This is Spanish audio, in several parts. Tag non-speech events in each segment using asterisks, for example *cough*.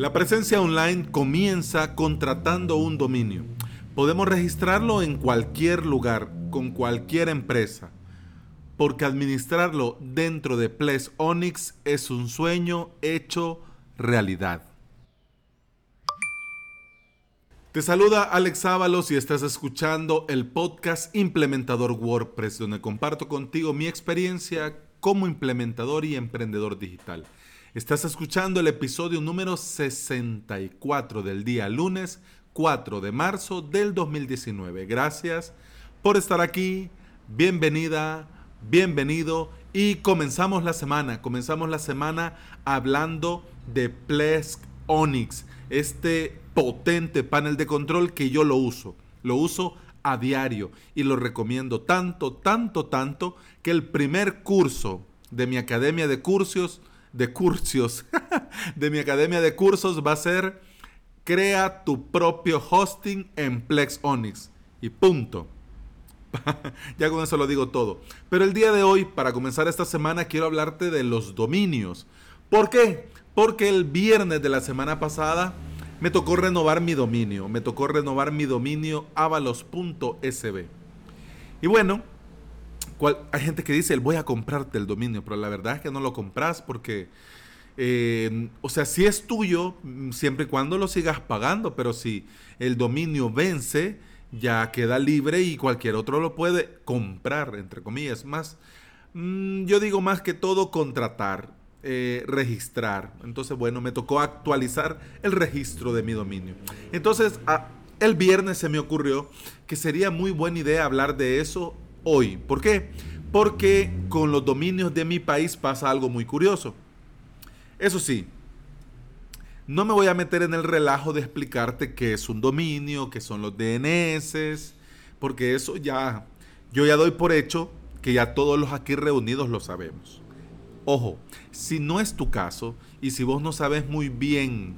La presencia online comienza contratando un dominio. Podemos registrarlo en cualquier lugar, con cualquier empresa, porque administrarlo dentro de Ples Onyx es un sueño hecho realidad. Te saluda Alex Ábalos y estás escuchando el podcast Implementador WordPress, donde comparto contigo mi experiencia como implementador y emprendedor digital. Estás escuchando el episodio número 64 del día lunes 4 de marzo del 2019. Gracias por estar aquí. Bienvenida, bienvenido. Y comenzamos la semana. Comenzamos la semana hablando de Plesk Onyx, este potente panel de control que yo lo uso. Lo uso a diario y lo recomiendo tanto, tanto, tanto que el primer curso de mi academia de cursos de cursos, *laughs* de mi academia de cursos va a ser crea tu propio hosting en Plex Onyx. Y punto. *laughs* ya con eso lo digo todo. Pero el día de hoy, para comenzar esta semana, quiero hablarte de los dominios. ¿Por qué? Porque el viernes de la semana pasada me tocó renovar mi dominio. Me tocó renovar mi dominio avalos.sb. Y bueno, hay gente que dice, voy a comprarte el dominio, pero la verdad es que no lo compras porque, eh, o sea, si es tuyo, mm, siempre y cuando lo sigas pagando, pero si el dominio vence, ya queda libre y cualquier otro lo puede comprar, entre comillas. Más, mm, yo digo más que todo contratar, eh, registrar. Entonces, bueno, me tocó actualizar el registro de mi dominio. Entonces, el viernes se me ocurrió que sería muy buena idea hablar de eso hoy. ¿Por qué? Porque con los dominios de mi país pasa algo muy curioso. Eso sí, no me voy a meter en el relajo de explicarte qué es un dominio, qué son los DNS, porque eso ya, yo ya doy por hecho que ya todos los aquí reunidos lo sabemos. Ojo, si no es tu caso y si vos no sabes muy bien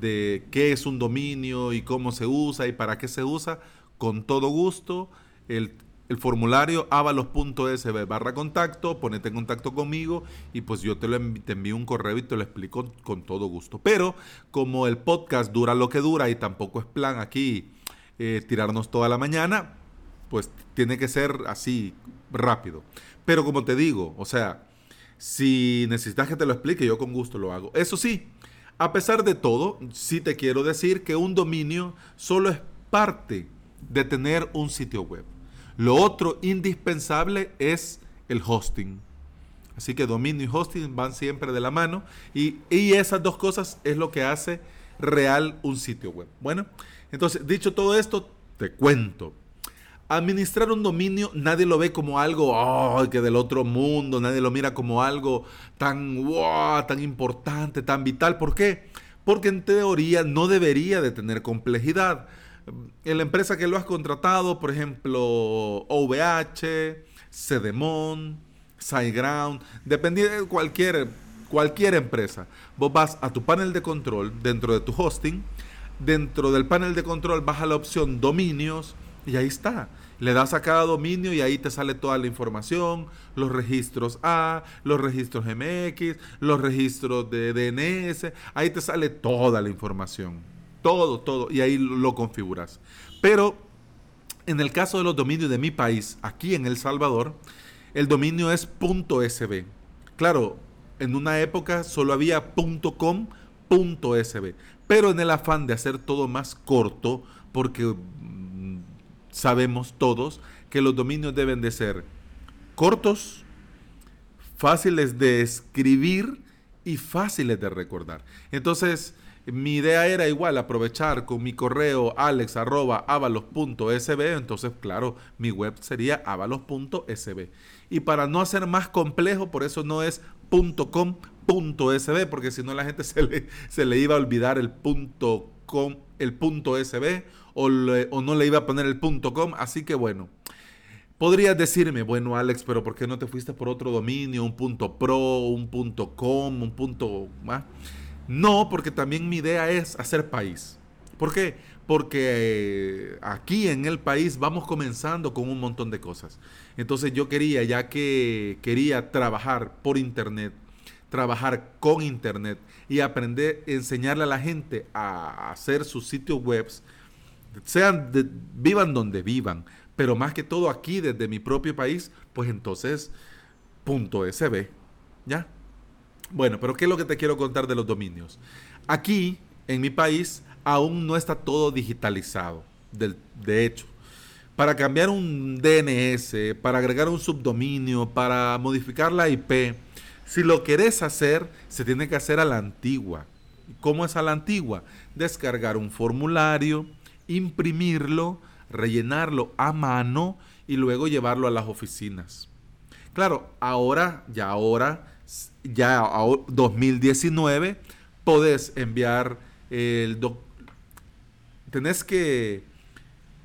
de qué es un dominio y cómo se usa y para qué se usa, con todo gusto, el el formulario avalos.sb barra contacto, ponete en contacto conmigo y pues yo te, lo te envío un correo y te lo explico con todo gusto. Pero como el podcast dura lo que dura y tampoco es plan aquí eh, tirarnos toda la mañana, pues tiene que ser así rápido. Pero como te digo, o sea, si necesitas que te lo explique, yo con gusto lo hago. Eso sí, a pesar de todo, sí te quiero decir que un dominio solo es parte de tener un sitio web. Lo otro indispensable es el hosting. Así que dominio y hosting van siempre de la mano y, esas dos cosas es lo que hace real un sitio web. Bueno, entonces dicho todo esto, te cuento. Administrar un dominio nadie lo ve como algo que del otro mundo, nadie lo mira como algo tan, wow, tan importante, tan vital. ¿Por qué? Porque en teoría no debería de tener complejidad en la empresa que lo has contratado, por ejemplo, OVH, Cedemon, SiteGround, dependiendo de cualquier, cualquier empresa, vos vas a tu panel de control dentro de tu hosting, dentro del panel de control vas a la opción dominios y ahí está. Le das a cada dominio y ahí te sale toda la información, los registros A, los registros MX, los registros de DNS, ahí te sale toda la información. Todo, todo. Y ahí lo configuras. Pero en el caso de los dominios de mi país, aquí en El Salvador, el dominio es .sb. Claro, en una época solo había .com, .sb. Pero en el afán de hacer todo más corto, porque mm, sabemos todos que los dominios deben de ser cortos, fáciles de escribir y fáciles de recordar. Entonces, mi idea era igual aprovechar con mi correo alex.avalos.sb, entonces claro, mi web sería avalos.sb. Y para no hacer más complejo, por eso no es .com.sb, porque si no la gente *laughs* se le, se le iba a olvidar el .com, el punto .sb o, o no le iba a poner el .com, así que bueno. Podrías decirme, bueno Alex, pero ¿por qué no te fuiste por otro dominio, un punto .pro, un .com, un punto más? No, porque también mi idea es hacer país. ¿Por qué? Porque eh, aquí en el país vamos comenzando con un montón de cosas. Entonces yo quería, ya que quería trabajar por internet, trabajar con Internet y aprender, enseñarle a la gente a hacer sus sitios web, sean vivan donde vivan, pero más que todo aquí desde mi propio país, pues entonces punto .sb, ¿ya? Bueno, pero ¿qué es lo que te quiero contar de los dominios? Aquí, en mi país, aún no está todo digitalizado, de hecho. Para cambiar un DNS, para agregar un subdominio, para modificar la IP, si lo querés hacer, se tiene que hacer a la antigua. ¿Cómo es a la antigua? Descargar un formulario, imprimirlo, rellenarlo a mano y luego llevarlo a las oficinas. Claro, ahora, ya ahora, ya 2019, podés enviar el... tenés que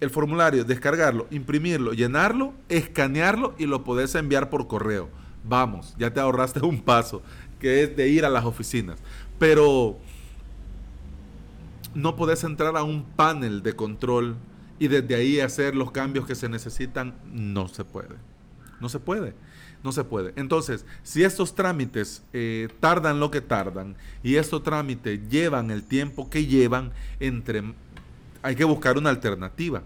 el formulario, descargarlo, imprimirlo, llenarlo, escanearlo y lo podés enviar por correo. Vamos, ya te ahorraste un paso, que es de ir a las oficinas. Pero no podés entrar a un panel de control y desde ahí hacer los cambios que se necesitan. No se puede. No se puede. No se puede. Entonces, si estos trámites eh, tardan lo que tardan y estos trámites llevan el tiempo que llevan, entre, hay que buscar una alternativa.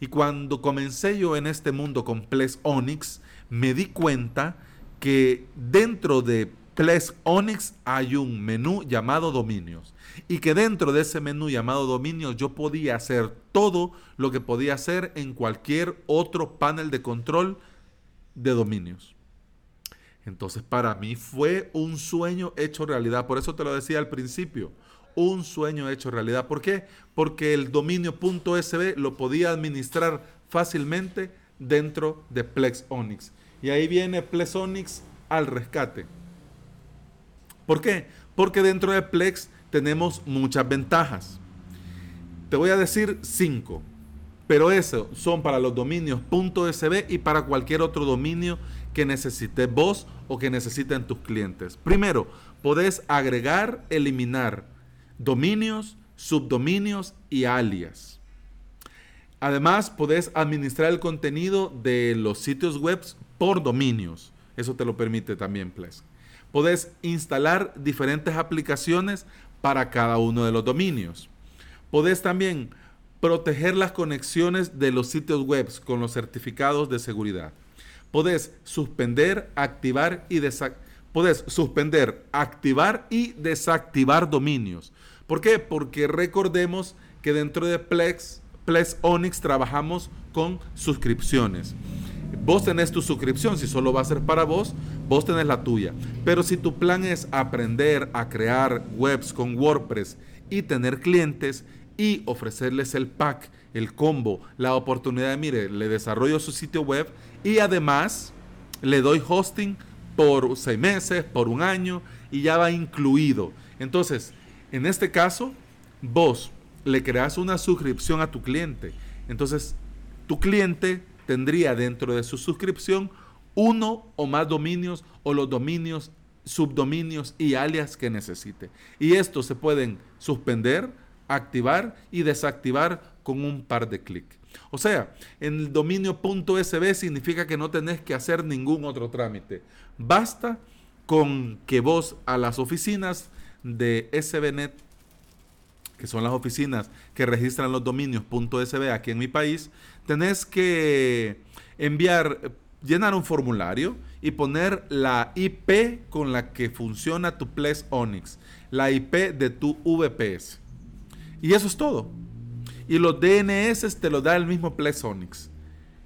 Y cuando comencé yo en este mundo con Ples Onyx, me di cuenta que dentro de Ples Onyx hay un menú llamado dominios y que dentro de ese menú llamado dominios yo podía hacer todo lo que podía hacer en cualquier otro panel de control de dominios. Entonces para mí fue un sueño hecho realidad, por eso te lo decía al principio, un sueño hecho realidad. ¿Por qué? Porque el dominio .sb lo podía administrar fácilmente dentro de Plex Onyx. Y ahí viene Plexonix al rescate. ¿Por qué? Porque dentro de Plex tenemos muchas ventajas. Te voy a decir cinco, pero eso son para los dominios .sb y para cualquier otro dominio que necesites vos o que necesiten tus clientes. Primero, podés agregar, eliminar dominios, subdominios y alias. Además, podés administrar el contenido de los sitios web por dominios. Eso te lo permite también Plesk. Podés instalar diferentes aplicaciones para cada uno de los dominios. Podés también proteger las conexiones de los sitios web con los certificados de seguridad. Podés suspender, activar y Podés suspender, activar y desactivar dominios. ¿Por qué? Porque recordemos que dentro de Plex, Plex Onyx trabajamos con suscripciones. Vos tenés tu suscripción, si solo va a ser para vos, vos tenés la tuya. Pero si tu plan es aprender a crear webs con WordPress y tener clientes y ofrecerles el pack, el combo, la oportunidad mire, le desarrollo su sitio web y además le doy hosting por seis meses, por un año y ya va incluido. Entonces, en este caso, vos le creas una suscripción a tu cliente. Entonces, tu cliente tendría dentro de su suscripción uno o más dominios o los dominios, subdominios y alias que necesite. Y estos se pueden suspender, activar y desactivar con un par de clics. O sea, en el dominio .sb significa que no tenés que hacer ningún otro trámite. Basta con que vos a las oficinas de SBNet, que son las oficinas que registran los dominios .sb aquí en mi país, tenés que enviar, llenar un formulario y poner la IP con la que funciona tu Plex Onyx, la IP de tu VPS. Y eso es todo. Y los DNS te lo da el mismo Onyx.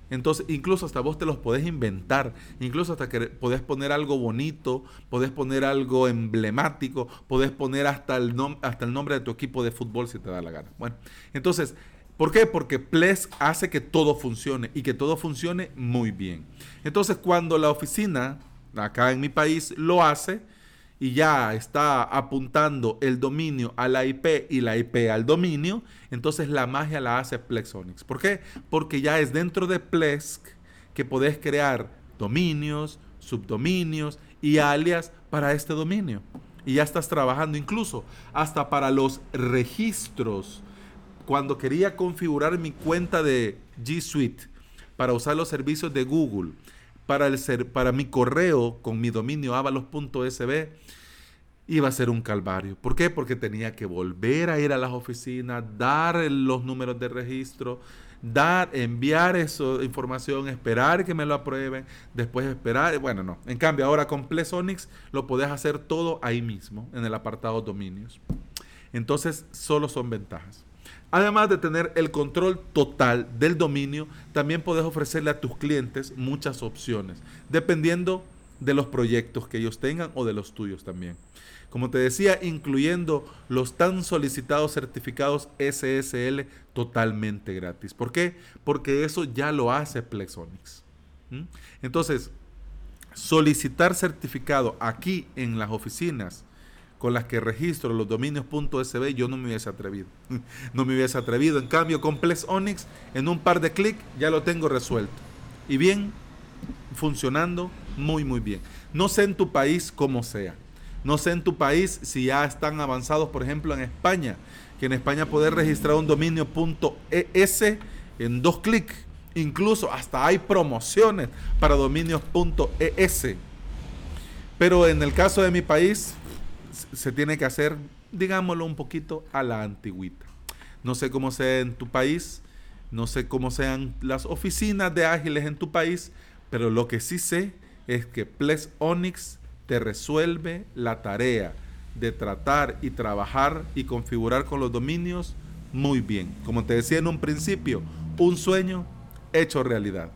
Entonces, incluso hasta vos te los podés inventar, incluso hasta que podés poner algo bonito, podés poner algo emblemático, podés poner hasta el, hasta el nombre de tu equipo de fútbol si te da la gana. Bueno, entonces, ¿Por qué? Porque Plesk hace que todo funcione y que todo funcione muy bien. Entonces, cuando la oficina, acá en mi país, lo hace y ya está apuntando el dominio a la IP y la IP al dominio, entonces la magia la hace Plexonics. ¿Por qué? Porque ya es dentro de Plesk que podés crear dominios, subdominios y alias para este dominio. Y ya estás trabajando incluso hasta para los registros cuando quería configurar mi cuenta de G Suite para usar los servicios de Google, para, el ser, para mi correo con mi dominio avalos.sb, iba a ser un calvario. ¿Por qué? Porque tenía que volver a ir a las oficinas, dar los números de registro, dar, enviar esa información, esperar que me lo aprueben, después esperar, bueno, no. En cambio, ahora con Plesonix lo podés hacer todo ahí mismo, en el apartado dominios. Entonces, solo son ventajas. Además de tener el control total del dominio, también puedes ofrecerle a tus clientes muchas opciones, dependiendo de los proyectos que ellos tengan o de los tuyos también. Como te decía, incluyendo los tan solicitados certificados SSL totalmente gratis. ¿Por qué? Porque eso ya lo hace Plexonics. Entonces, solicitar certificado aquí en las oficinas con las que registro los dominios.sb, yo no me hubiese atrevido. *laughs* no me hubiese atrevido. En cambio, con Plex Onyx, en un par de clics, ya lo tengo resuelto. Y bien, funcionando muy, muy bien. No sé en tu país cómo sea. No sé en tu país si ya están avanzados, por ejemplo, en España, que en España poder registrar un dominio.es en dos clics. Incluso hasta hay promociones para dominios.es. Pero en el caso de mi país, se tiene que hacer, digámoslo, un poquito a la antigüita. No sé cómo sea en tu país, no sé cómo sean las oficinas de ágiles en tu país, pero lo que sí sé es que Ples Onyx te resuelve la tarea de tratar y trabajar y configurar con los dominios muy bien. Como te decía en un principio, un sueño hecho realidad.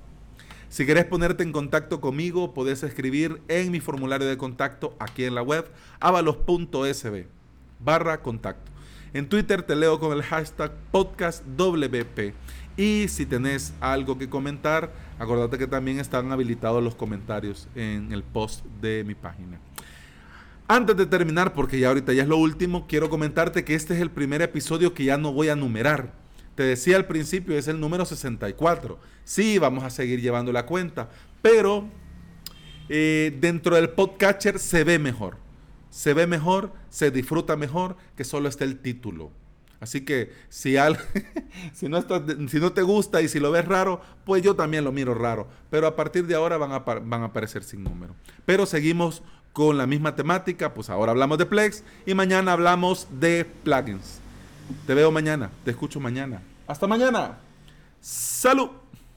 Si querés ponerte en contacto conmigo, podés escribir en mi formulario de contacto aquí en la web, avalos.sb barra contacto. En Twitter te leo con el hashtag podcastwp. Y si tenés algo que comentar, acordate que también están habilitados los comentarios en el post de mi página. Antes de terminar, porque ya ahorita ya es lo último, quiero comentarte que este es el primer episodio que ya no voy a numerar te decía al principio, es el número 64. Sí, vamos a seguir llevando la cuenta, pero eh, dentro del podcatcher se ve mejor. Se ve mejor, se disfruta mejor que solo esté el título. Así que si, *laughs* si, no si no te gusta y si lo ves raro, pues yo también lo miro raro. Pero a partir de ahora van a, van a aparecer sin número. Pero seguimos con la misma temática, pues ahora hablamos de Plex y mañana hablamos de plugins. Te veo mañana, te escucho mañana. Hasta mañana. Salud.